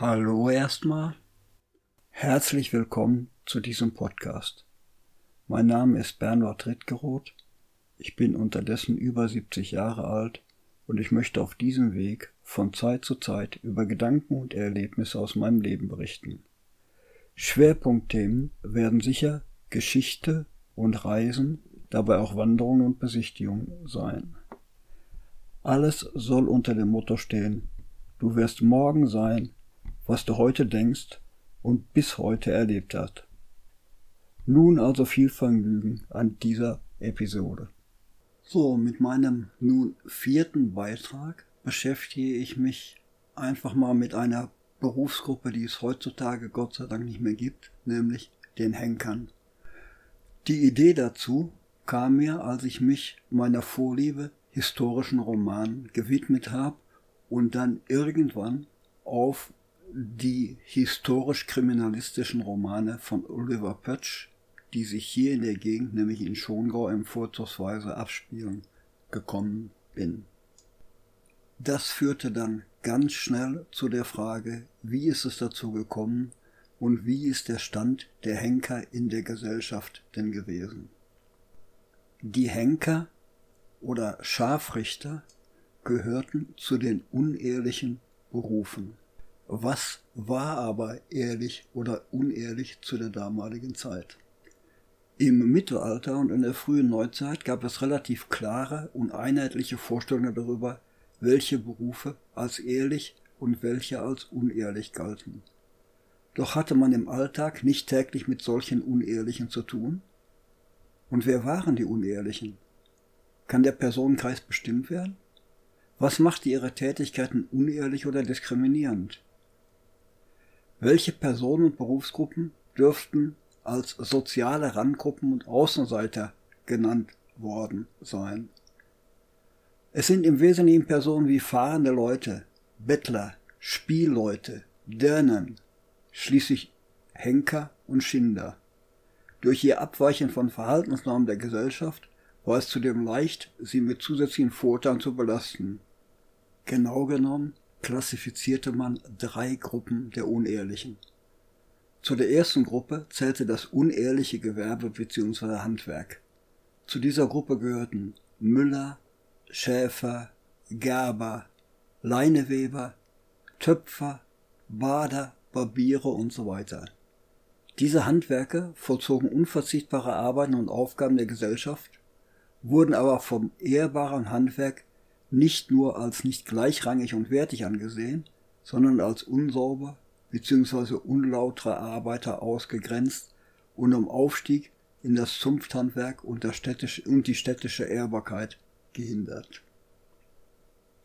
Hallo erstmal. Herzlich willkommen zu diesem Podcast. Mein Name ist Bernhard Rittgeroth. Ich bin unterdessen über 70 Jahre alt und ich möchte auf diesem Weg von Zeit zu Zeit über Gedanken und Erlebnisse aus meinem Leben berichten. Schwerpunktthemen werden sicher Geschichte und Reisen, dabei auch Wanderungen und Besichtigungen sein. Alles soll unter dem Motto stehen, du wirst morgen sein, was du heute denkst und bis heute erlebt hast. Nun also viel Vergnügen an dieser Episode. So, mit meinem nun vierten Beitrag beschäftige ich mich einfach mal mit einer Berufsgruppe, die es heutzutage Gott sei Dank nicht mehr gibt, nämlich den Henkern. Die Idee dazu kam mir, als ich mich meiner Vorliebe historischen Romanen gewidmet habe und dann irgendwann auf die historisch-kriminalistischen Romane von Oliver Pötsch, die sich hier in der Gegend, nämlich in Schongau im Vorzugsweise abspielen, gekommen bin. Das führte dann ganz schnell zu der Frage, wie ist es dazu gekommen und wie ist der Stand der Henker in der Gesellschaft denn gewesen. Die Henker oder Scharfrichter gehörten zu den unehrlichen Berufen. Was war aber ehrlich oder unehrlich zu der damaligen Zeit? Im Mittelalter und in der frühen Neuzeit gab es relativ klare und einheitliche Vorstellungen darüber, welche Berufe als ehrlich und welche als unehrlich galten. Doch hatte man im Alltag nicht täglich mit solchen Unehrlichen zu tun? Und wer waren die Unehrlichen? Kann der Personenkreis bestimmt werden? Was machte ihre Tätigkeiten unehrlich oder diskriminierend? Welche Personen und Berufsgruppen dürften als soziale Randgruppen und Außenseiter genannt worden sein? Es sind im Wesentlichen Personen wie fahrende Leute, Bettler, Spielleute, Dirnen, schließlich Henker und Schinder. Durch ihr Abweichen von Verhaltensnormen der Gesellschaft war es zudem leicht, sie mit zusätzlichen Vorteilen zu belasten. Genau genommen klassifizierte man drei Gruppen der Unehrlichen. Zu der ersten Gruppe zählte das unehrliche Gewerbe bzw. Handwerk. Zu dieser Gruppe gehörten Müller, Schäfer, Gerber, Leineweber, Töpfer, Bader, Barbiere und so weiter. Diese Handwerke vollzogen unverzichtbare Arbeiten und Aufgaben der Gesellschaft, wurden aber vom ehrbaren Handwerk nicht nur als nicht gleichrangig und wertig angesehen, sondern als unsauber bzw. unlautere Arbeiter ausgegrenzt und um Aufstieg in das Zunfthandwerk und, und die städtische Ehrbarkeit gehindert.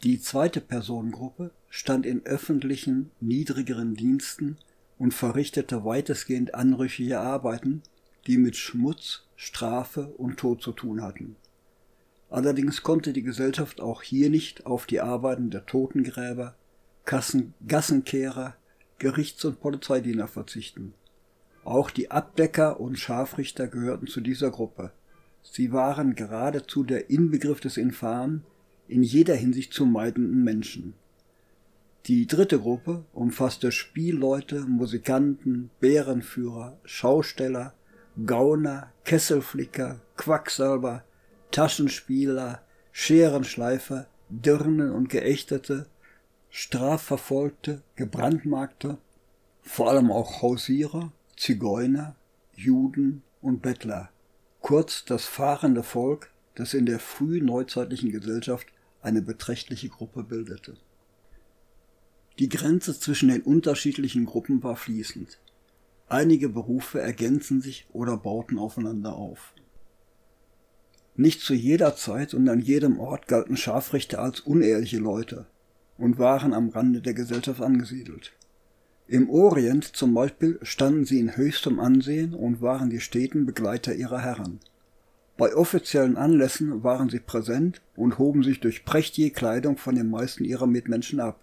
Die zweite Personengruppe stand in öffentlichen, niedrigeren Diensten und verrichtete weitestgehend anrüchige Arbeiten, die mit Schmutz, Strafe und Tod zu tun hatten. Allerdings konnte die Gesellschaft auch hier nicht auf die Arbeiten der Totengräber, Kassen, Gassenkehrer, Gerichts- und Polizeidiener verzichten. Auch die Abdecker und Scharfrichter gehörten zu dieser Gruppe. Sie waren geradezu der Inbegriff des Infamen, in jeder Hinsicht zu meidenden Menschen. Die dritte Gruppe umfasste Spielleute, Musikanten, Bärenführer, Schausteller, Gauner, Kesselflicker, Quacksalber, Taschenspieler, Scherenschleifer, Dirnen und Geächtete, Strafverfolgte, Gebrandmarkte, vor allem auch Hausierer, Zigeuner, Juden und Bettler. Kurz das fahrende Volk, das in der frühen neuzeitlichen Gesellschaft eine beträchtliche Gruppe bildete. Die Grenze zwischen den unterschiedlichen Gruppen war fließend. Einige Berufe ergänzen sich oder bauten aufeinander auf. Nicht zu jeder Zeit und an jedem Ort galten Scharfrichter als unehrliche Leute und waren am Rande der Gesellschaft angesiedelt. Im Orient zum Beispiel standen sie in höchstem Ansehen und waren die steten Begleiter ihrer Herren. Bei offiziellen Anlässen waren sie präsent und hoben sich durch prächtige Kleidung von den meisten ihrer Mitmenschen ab.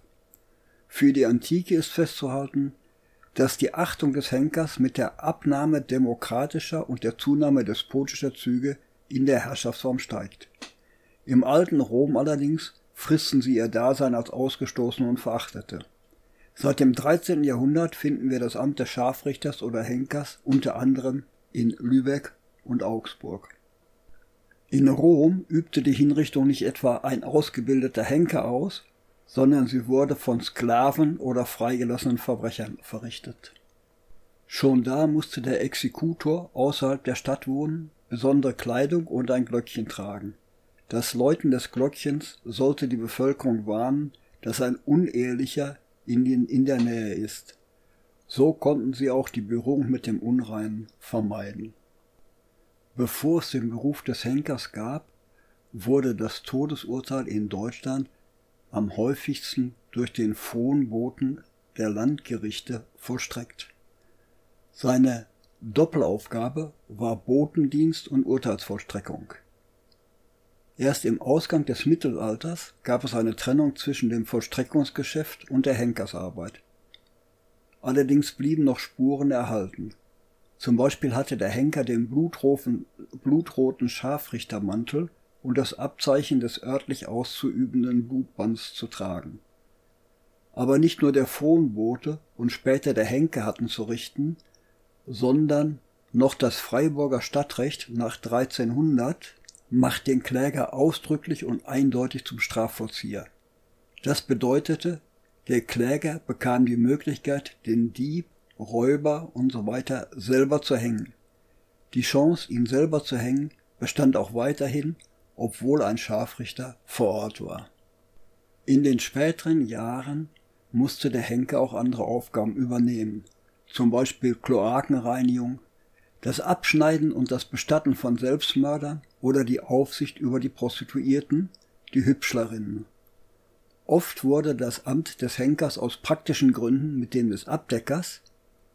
Für die Antike ist festzuhalten, dass die Achtung des Henkers mit der Abnahme demokratischer und der Zunahme despotischer Züge in der Herrschaftsform steigt. Im alten Rom allerdings fristen sie ihr Dasein als Ausgestoßene und Verachtete. Seit dem 13. Jahrhundert finden wir das Amt des Scharfrichters oder Henkers unter anderem in Lübeck und Augsburg. In Rom übte die Hinrichtung nicht etwa ein ausgebildeter Henker aus, sondern sie wurde von Sklaven oder freigelassenen Verbrechern verrichtet. Schon da musste der Exekutor außerhalb der Stadt wohnen, besondere Kleidung und ein Glöckchen tragen. Das Läuten des Glöckchens sollte die Bevölkerung warnen, dass ein Unehelicher in, den, in der Nähe ist. So konnten sie auch die Berührung mit dem Unreinen vermeiden. Bevor es den Beruf des Henkers gab, wurde das Todesurteil in Deutschland am häufigsten durch den Fronboten der Landgerichte vollstreckt. Seine Doppelaufgabe war Botendienst und Urteilsvollstreckung. Erst im Ausgang des Mittelalters gab es eine Trennung zwischen dem Vollstreckungsgeschäft und der Henkersarbeit. Allerdings blieben noch Spuren erhalten. Zum Beispiel hatte der Henker den blutroten, Scharfrichtermantel und das Abzeichen des örtlich auszuübenden Blutbands zu tragen. Aber nicht nur der Fronbote und später der Henker hatten zu richten, sondern noch das Freiburger Stadtrecht nach 1300 macht den Kläger ausdrücklich und eindeutig zum Strafvollzieher. Das bedeutete, der Kläger bekam die Möglichkeit, den Dieb, Räuber und so selber zu hängen. Die Chance, ihn selber zu hängen, bestand auch weiterhin, obwohl ein Scharfrichter vor Ort war. In den späteren Jahren musste der Henker auch andere Aufgaben übernehmen, zum Beispiel Kloakenreinigung, das Abschneiden und das Bestatten von Selbstmördern oder die Aufsicht über die Prostituierten, die Hübschlerinnen. Oft wurde das Amt des Henkers aus praktischen Gründen mit dem des Abdeckers,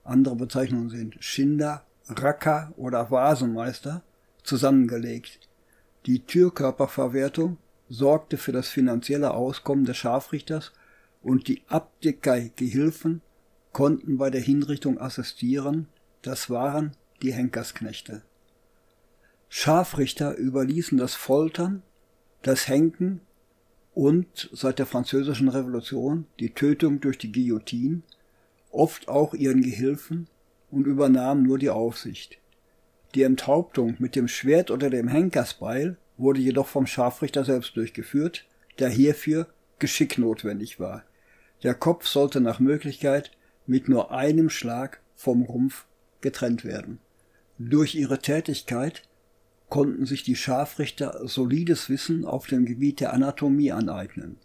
andere Bezeichnungen sind Schinder, Racker oder Vasenmeister, zusammengelegt. Die Türkörperverwertung sorgte für das finanzielle Auskommen des Scharfrichters und die Abdecker-Gehilfen konnten bei der Hinrichtung assistieren, das waren die Henkersknechte. Scharfrichter überließen das Foltern, das Henken und seit der Französischen Revolution die Tötung durch die Guillotine, oft auch ihren Gehilfen und übernahmen nur die Aufsicht. Die Enthauptung mit dem Schwert oder dem Henkersbeil wurde jedoch vom Scharfrichter selbst durchgeführt, da hierfür Geschick notwendig war. Der Kopf sollte nach Möglichkeit mit nur einem Schlag vom Rumpf getrennt werden. Durch ihre Tätigkeit konnten sich die Scharfrichter solides Wissen auf dem Gebiet der Anatomie aneignen.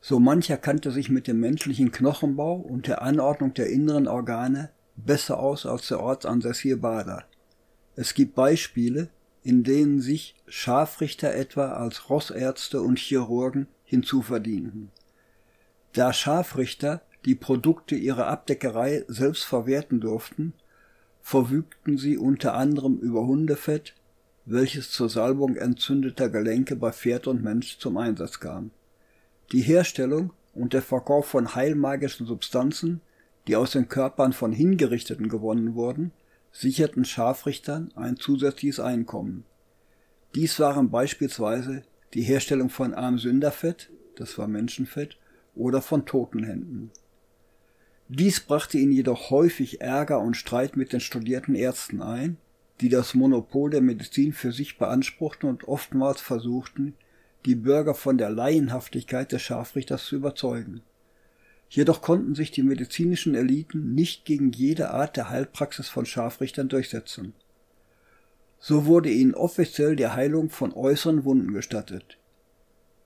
So mancher kannte sich mit dem menschlichen Knochenbau und der Anordnung der inneren Organe besser aus als der ortsansässige Bader. Es gibt Beispiele, in denen sich Scharfrichter etwa als Rossärzte und Chirurgen hinzuverdienten. Da Scharfrichter die Produkte ihrer Abdeckerei selbst verwerten durften, verfügten sie unter anderem über Hundefett, welches zur Salbung entzündeter Gelenke bei Pferd und Mensch zum Einsatz kam. Die Herstellung und der Verkauf von heilmagischen Substanzen, die aus den Körpern von Hingerichteten gewonnen wurden, sicherten Scharfrichtern ein zusätzliches Einkommen. Dies waren beispielsweise die Herstellung von Armsünderfett, das war Menschenfett, oder von Totenhänden. Dies brachte ihn jedoch häufig Ärger und Streit mit den studierten Ärzten ein, die das Monopol der Medizin für sich beanspruchten und oftmals versuchten, die Bürger von der Laienhaftigkeit des Scharfrichters zu überzeugen. Jedoch konnten sich die medizinischen Eliten nicht gegen jede Art der Heilpraxis von Scharfrichtern durchsetzen. So wurde ihnen offiziell die Heilung von äußeren Wunden gestattet.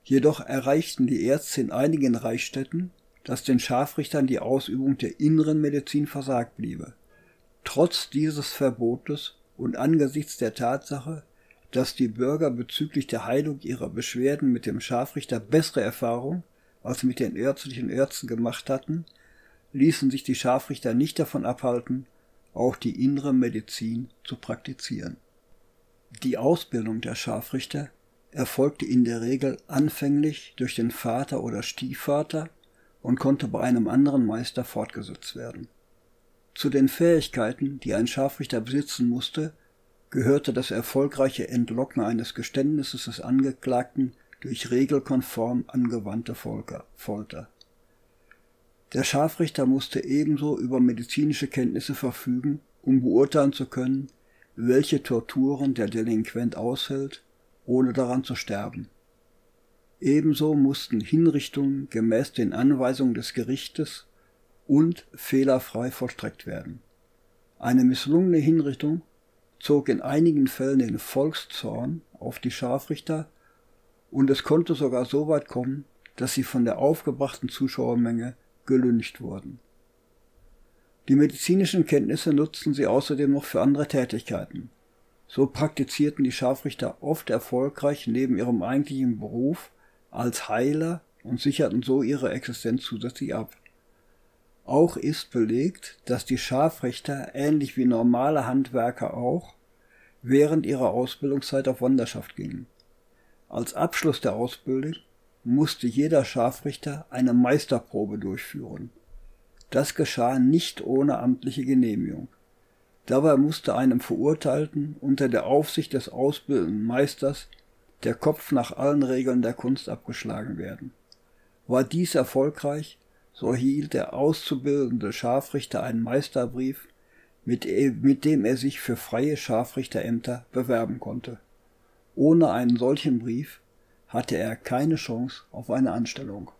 Jedoch erreichten die Ärzte in einigen Reichsstädten, dass den Scharfrichtern die Ausübung der inneren Medizin versagt bliebe. Trotz dieses Verbotes und angesichts der Tatsache, dass die Bürger bezüglich der Heilung ihrer Beschwerden mit dem Scharfrichter bessere Erfahrung als mit den ärztlichen Ärzten gemacht hatten, ließen sich die Scharfrichter nicht davon abhalten, auch die innere Medizin zu praktizieren. Die Ausbildung der Scharfrichter erfolgte in der Regel anfänglich durch den Vater oder Stiefvater und konnte bei einem anderen Meister fortgesetzt werden. Zu den Fähigkeiten, die ein Scharfrichter besitzen musste, gehörte das erfolgreiche Entlocken eines Geständnisses des Angeklagten durch regelkonform angewandte Folter. Der Scharfrichter musste ebenso über medizinische Kenntnisse verfügen, um beurteilen zu können, welche Torturen der Delinquent aushält, ohne daran zu sterben. Ebenso mussten Hinrichtungen gemäß den Anweisungen des Gerichtes und fehlerfrei vollstreckt werden. Eine misslungene Hinrichtung zog in einigen Fällen den Volkszorn auf die Scharfrichter und es konnte sogar so weit kommen, dass sie von der aufgebrachten Zuschauermenge gelüncht wurden. Die medizinischen Kenntnisse nutzten sie außerdem noch für andere Tätigkeiten. So praktizierten die Scharfrichter oft erfolgreich neben ihrem eigentlichen Beruf als Heiler und sicherten so ihre Existenz zusätzlich ab. Auch ist belegt, dass die Scharfrichter ähnlich wie normale Handwerker auch während ihrer Ausbildungszeit auf Wanderschaft gingen. Als Abschluss der Ausbildung musste jeder Scharfrichter eine Meisterprobe durchführen. Das geschah nicht ohne amtliche Genehmigung. Dabei musste einem Verurteilten unter der Aufsicht des ausbildenden Meisters der Kopf nach allen Regeln der Kunst abgeschlagen werden. War dies erfolgreich, so erhielt der auszubildende Scharfrichter einen Meisterbrief, mit, mit dem er sich für freie Scharfrichterämter bewerben konnte. Ohne einen solchen Brief hatte er keine Chance auf eine Anstellung.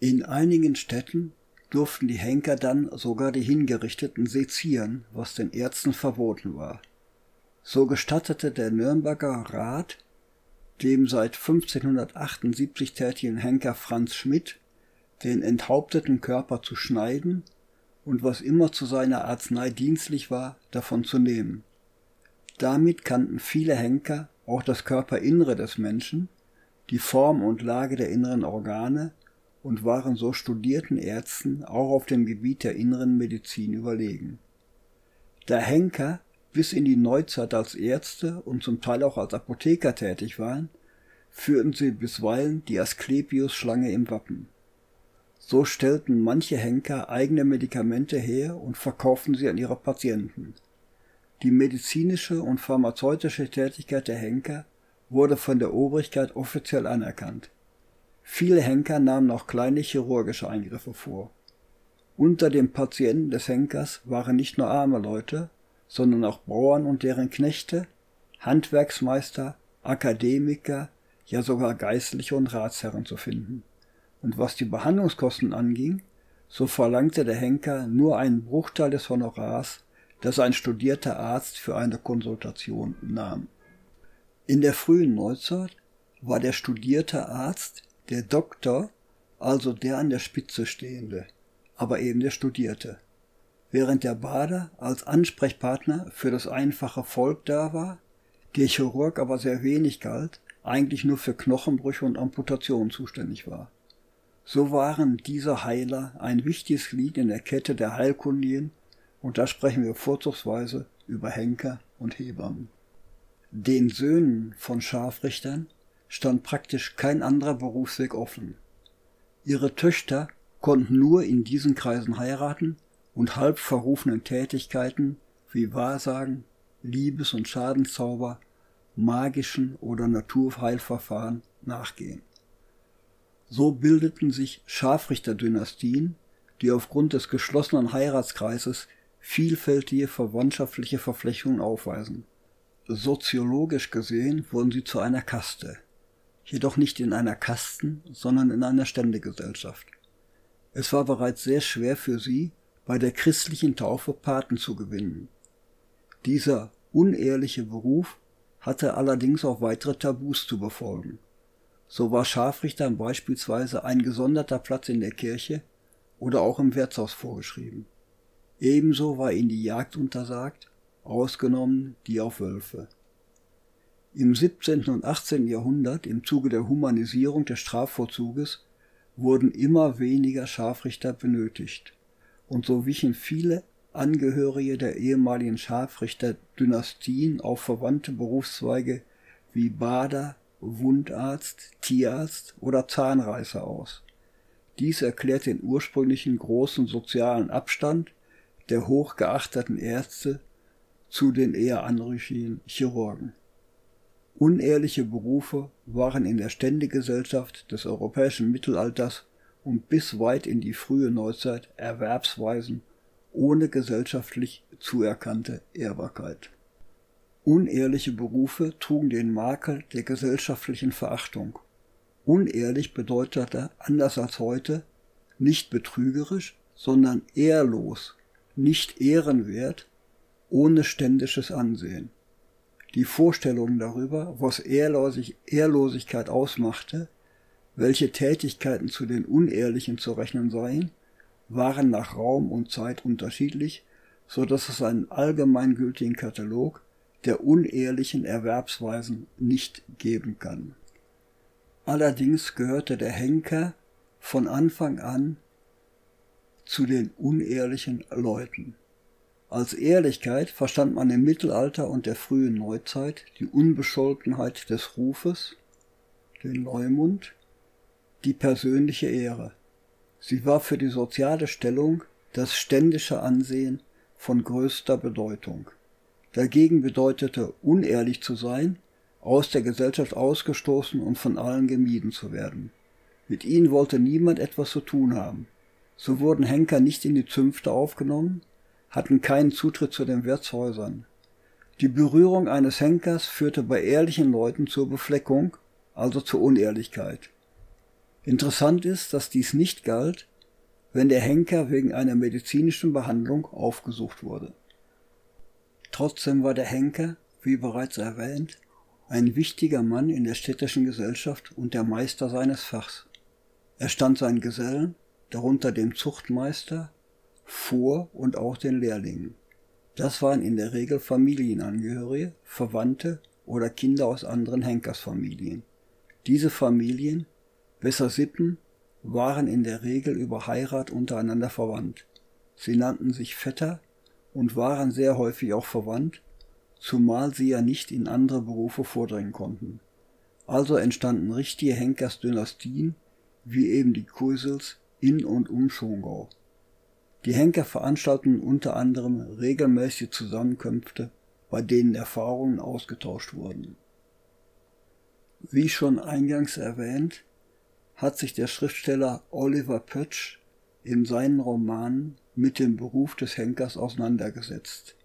In einigen Städten durften die Henker dann sogar die Hingerichteten sezieren, was den Ärzten verboten war. So gestattete der Nürnberger Rat dem seit 1578 tätigen Henker Franz Schmidt den enthaupteten Körper zu schneiden und was immer zu seiner Arznei dienstlich war, davon zu nehmen. Damit kannten viele Henker auch das Körperinnere des Menschen, die Form und Lage der inneren Organe und waren so studierten Ärzten auch auf dem Gebiet der inneren Medizin überlegen. Da Henker bis in die Neuzeit als Ärzte und zum Teil auch als Apotheker tätig waren, führten sie bisweilen die Asklepios-Schlange im Wappen. So stellten manche Henker eigene Medikamente her und verkauften sie an ihre Patienten. Die medizinische und pharmazeutische Tätigkeit der Henker wurde von der Obrigkeit offiziell anerkannt. Viele Henker nahmen auch kleine chirurgische Eingriffe vor. Unter den Patienten des Henkers waren nicht nur arme Leute, sondern auch Bauern und deren Knechte, Handwerksmeister, Akademiker, ja sogar Geistliche und Ratsherren zu finden und was die Behandlungskosten anging, so verlangte der Henker nur einen Bruchteil des Honorars, das ein studierter Arzt für eine Konsultation nahm. In der frühen Neuzeit war der studierte Arzt der Doktor, also der an der Spitze stehende, aber eben der Studierte. Während der Bader als Ansprechpartner für das einfache Volk da war, der Chirurg aber sehr wenig galt, eigentlich nur für Knochenbrüche und Amputationen zuständig war. So waren diese Heiler ein wichtiges Glied in der Kette der Heilkundigen und da sprechen wir vorzugsweise über Henker und Hebammen. Den Söhnen von Scharfrichtern stand praktisch kein anderer Berufsweg offen. Ihre Töchter konnten nur in diesen Kreisen heiraten und halb verrufenen Tätigkeiten wie Wahrsagen, Liebes- und Schadenszauber, magischen oder Naturheilverfahren nachgehen. So bildeten sich Scharfrichterdynastien, die aufgrund des geschlossenen Heiratskreises vielfältige verwandtschaftliche Verflechtungen aufweisen. Soziologisch gesehen wurden sie zu einer Kaste, jedoch nicht in einer Kasten, sondern in einer Ständegesellschaft. Es war bereits sehr schwer für sie, bei der christlichen Taufe Paten zu gewinnen. Dieser unehrliche Beruf hatte allerdings auch weitere Tabus zu befolgen. So war Scharfrichtern beispielsweise ein gesonderter Platz in der Kirche oder auch im Wirtshaus vorgeschrieben. Ebenso war ihnen die Jagd untersagt, ausgenommen die auf Wölfe. Im 17. und 18. Jahrhundert, im Zuge der Humanisierung des Strafvorzuges, wurden immer weniger Scharfrichter benötigt, und so wichen viele Angehörige der ehemaligen Scharfrichterdynastien auf verwandte Berufszweige wie Bader, Wundarzt, Tierarzt oder Zahnreißer aus. Dies erklärt den ursprünglichen großen sozialen Abstand der hochgeachteten Ärzte zu den eher anrüchigen Chirurgen. Unehrliche Berufe waren in der Ständegesellschaft des europäischen Mittelalters und bis weit in die frühe Neuzeit Erwerbsweisen ohne gesellschaftlich zuerkannte Ehrbarkeit. Unehrliche Berufe trugen den Makel der gesellschaftlichen Verachtung. Unehrlich bedeutete, anders als heute, nicht betrügerisch, sondern ehrlos, nicht ehrenwert, ohne ständisches Ansehen. Die Vorstellung darüber, was Ehrlosig Ehrlosigkeit ausmachte, welche Tätigkeiten zu den Unehrlichen zu rechnen seien, waren nach Raum und Zeit unterschiedlich, so dass es einen allgemeingültigen Katalog der unehrlichen Erwerbsweisen nicht geben kann. Allerdings gehörte der Henker von Anfang an zu den unehrlichen Leuten. Als Ehrlichkeit verstand man im Mittelalter und der frühen Neuzeit die Unbescholtenheit des Rufes, den Leumund, die persönliche Ehre. Sie war für die soziale Stellung das ständische Ansehen von größter Bedeutung. Dagegen bedeutete unehrlich zu sein, aus der Gesellschaft ausgestoßen und von allen gemieden zu werden. Mit ihnen wollte niemand etwas zu tun haben. So wurden Henker nicht in die Zünfte aufgenommen, hatten keinen Zutritt zu den Wirtshäusern. Die Berührung eines Henkers führte bei ehrlichen Leuten zur Befleckung, also zur Unehrlichkeit. Interessant ist, dass dies nicht galt, wenn der Henker wegen einer medizinischen Behandlung aufgesucht wurde. Trotzdem war der Henker, wie bereits erwähnt, ein wichtiger Mann in der städtischen Gesellschaft und der Meister seines Fachs. Er stand seinen Gesellen, darunter dem Zuchtmeister, vor und auch den Lehrlingen. Das waren in der Regel Familienangehörige, Verwandte oder Kinder aus anderen Henkersfamilien. Diese Familien Besser Sippen waren in der Regel über Heirat untereinander verwandt. Sie nannten sich Vetter und waren sehr häufig auch verwandt, zumal sie ja nicht in andere Berufe vordringen konnten. Also entstanden richtige Henkersdynastien, wie eben die Kursels in und um Schongau. Die Henker veranstalteten unter anderem regelmäßige Zusammenkünfte, bei denen Erfahrungen ausgetauscht wurden. Wie schon eingangs erwähnt, hat sich der Schriftsteller Oliver Pötsch in seinen Romanen mit dem Beruf des Henkers auseinandergesetzt.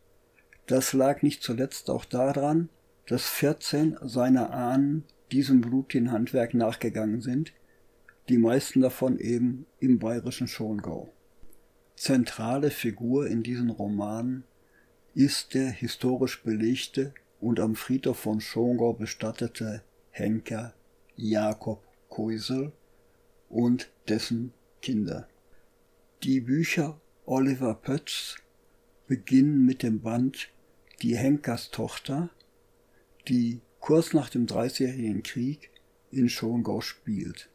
Das lag nicht zuletzt auch daran, dass 14 seiner Ahnen diesem blutigen Handwerk nachgegangen sind, die meisten davon eben im bayerischen Schongau. Zentrale Figur in diesen Romanen ist der historisch belegte und am Friedhof von Schongau bestattete Henker Jakob Koisel, und dessen Kinder. Die Bücher Oliver Pötz beginnen mit dem Band Die Henkerstochter, die kurz nach dem Dreißigjährigen Krieg in Schongau spielt.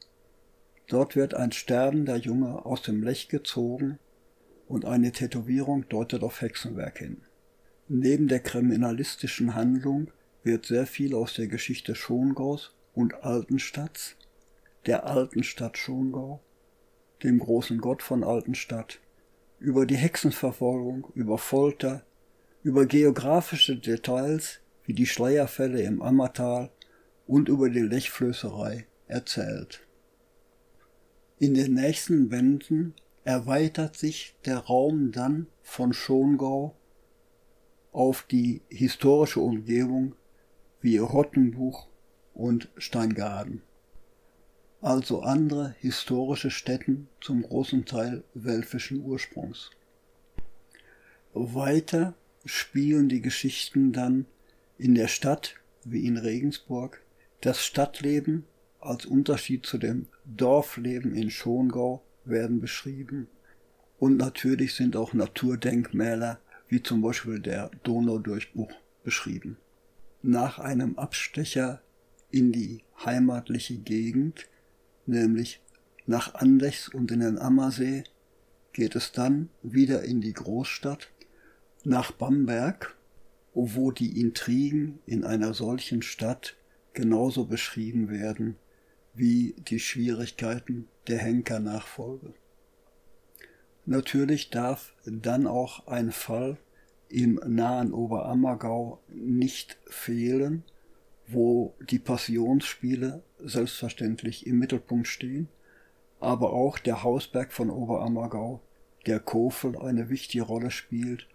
Dort wird ein sterbender Junge aus dem Lech gezogen und eine Tätowierung deutet auf Hexenwerk hin. Neben der kriminalistischen Handlung wird sehr viel aus der Geschichte Schongaus und Altenstadts der alten Stadt Schongau, dem großen Gott von Altenstadt, über die Hexenverfolgung, über Folter, über geografische Details wie die Schleierfälle im Ammertal und über die Lechflößerei erzählt. In den nächsten Bänden erweitert sich der Raum dann von Schongau auf die historische Umgebung wie Rottenbuch und Steingaden also andere historische Städten zum großen Teil welfischen Ursprungs. Weiter spielen die Geschichten dann in der Stadt, wie in Regensburg, das Stadtleben als Unterschied zu dem Dorfleben in Schongau werden beschrieben. Und natürlich sind auch Naturdenkmäler wie zum Beispiel der Donaudurchbruch beschrieben. Nach einem Abstecher in die heimatliche Gegend nämlich nach Andechs und in den Ammersee geht es dann wieder in die Großstadt, nach Bamberg, wo die Intrigen in einer solchen Stadt genauso beschrieben werden wie die Schwierigkeiten der Henkernachfolge. Natürlich darf dann auch ein Fall im nahen Oberammergau nicht fehlen, wo die Passionsspiele selbstverständlich im Mittelpunkt stehen, aber auch der Hausberg von Oberammergau, der Kofel eine wichtige Rolle spielt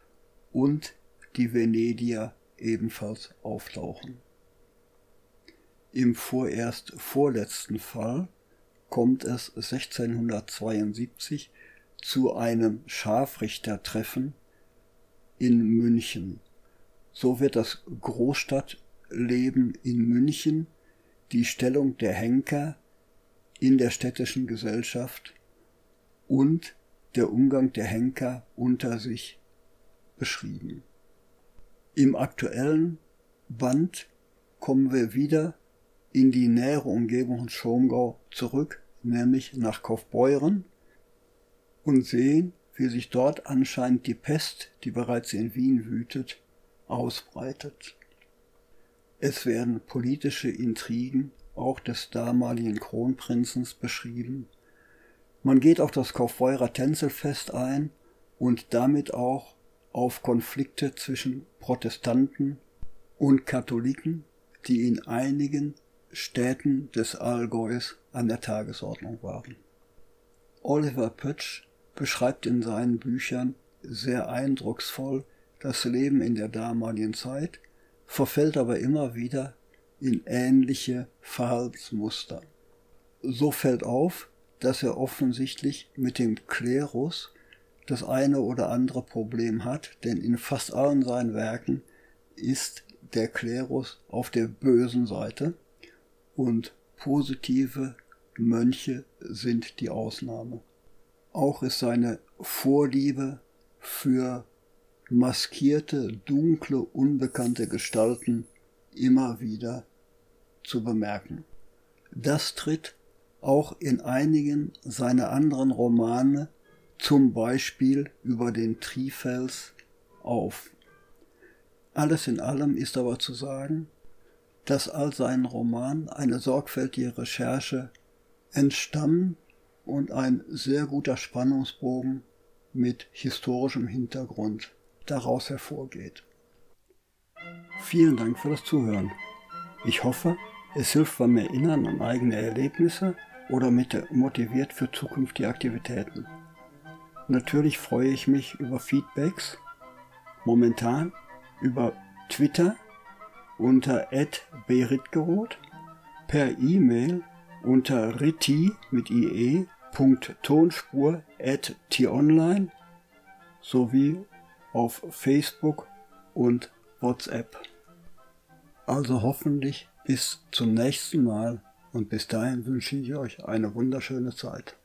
und die Venedier ebenfalls auftauchen. Im vorerst vorletzten Fall kommt es 1672 zu einem Scharfrichtertreffen in München. So wird das Großstadtleben in München, die Stellung der Henker in der städtischen Gesellschaft und der Umgang der Henker unter sich beschrieben. Im aktuellen Band kommen wir wieder in die nähere Umgebung von Schongau zurück, nämlich nach Kaufbeuren und sehen, wie sich dort anscheinend die Pest, die bereits in Wien wütet, ausbreitet. Es werden politische Intrigen auch des damaligen Kronprinzens beschrieben. Man geht auf das Kaufbeurer Tänzelfest ein und damit auch auf Konflikte zwischen Protestanten und Katholiken, die in einigen Städten des Allgäus an der Tagesordnung waren. Oliver Pötsch beschreibt in seinen Büchern sehr eindrucksvoll das Leben in der damaligen Zeit, verfällt aber immer wieder in ähnliche Verhaltensmuster. So fällt auf, dass er offensichtlich mit dem Klerus das eine oder andere Problem hat, denn in fast allen seinen Werken ist der Klerus auf der bösen Seite und positive Mönche sind die Ausnahme. Auch ist seine Vorliebe für maskierte, dunkle, unbekannte Gestalten immer wieder zu bemerken. Das tritt auch in einigen seiner anderen Romane, zum Beispiel über den Trifels, auf. Alles in allem ist aber zu sagen, dass all seinen Romanen eine sorgfältige Recherche entstammen und ein sehr guter Spannungsbogen mit historischem Hintergrund daraus hervorgeht. Vielen Dank für das Zuhören. Ich hoffe, es hilft beim Erinnern an eigene Erlebnisse oder motiviert für zukünftige Aktivitäten. Natürlich freue ich mich über Feedbacks, momentan über Twitter unter @beritgeroth, per E-Mail unter ritti mit ie Tonspur at t-online sowie auf Facebook und WhatsApp. Also hoffentlich bis zum nächsten Mal und bis dahin wünsche ich euch eine wunderschöne Zeit.